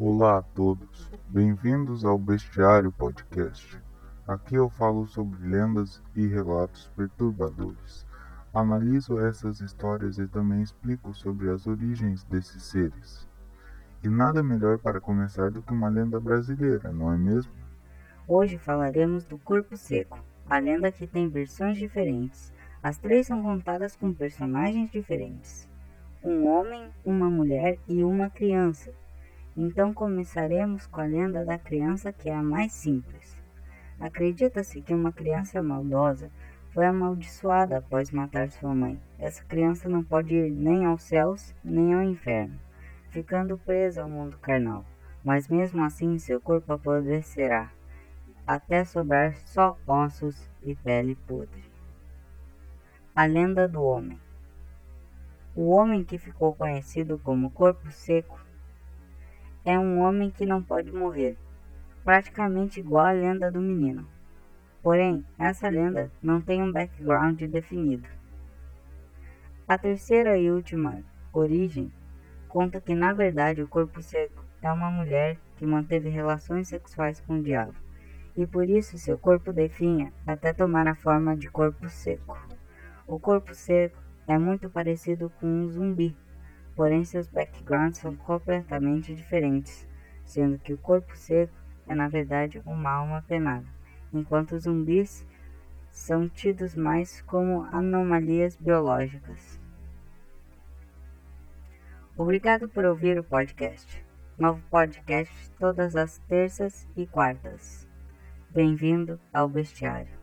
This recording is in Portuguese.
Olá a todos, bem-vindos ao Bestiário Podcast. Aqui eu falo sobre lendas e relatos perturbadores. Analiso essas histórias e também explico sobre as origens desses seres. E nada melhor para começar do que uma lenda brasileira, não é mesmo? Hoje falaremos do Corpo Seco, a lenda que tem versões diferentes. As três são contadas com personagens diferentes: um homem, uma mulher e uma criança. Então começaremos com a lenda da criança, que é a mais simples. Acredita-se que uma criança maldosa foi amaldiçoada após matar sua mãe. Essa criança não pode ir nem aos céus nem ao inferno, ficando presa ao mundo carnal. Mas mesmo assim seu corpo apodrecerá até sobrar só ossos e pele podre. A lenda do homem. O homem que ficou conhecido como Corpo Seco é um homem que não pode morrer, praticamente igual à lenda do menino. Porém, essa lenda não tem um background definido. A terceira e última origem conta que na verdade o corpo seco é uma mulher que manteve relações sexuais com o diabo e por isso seu corpo definha até tomar a forma de corpo seco. O corpo seco é muito parecido com um zumbi, porém seus backgrounds são completamente diferentes, sendo que o corpo seco é na verdade uma alma penada, enquanto os zumbis são tidos mais como anomalias biológicas. Obrigado por ouvir o podcast. Novo podcast todas as terças e quartas. Bem-vindo ao bestiário.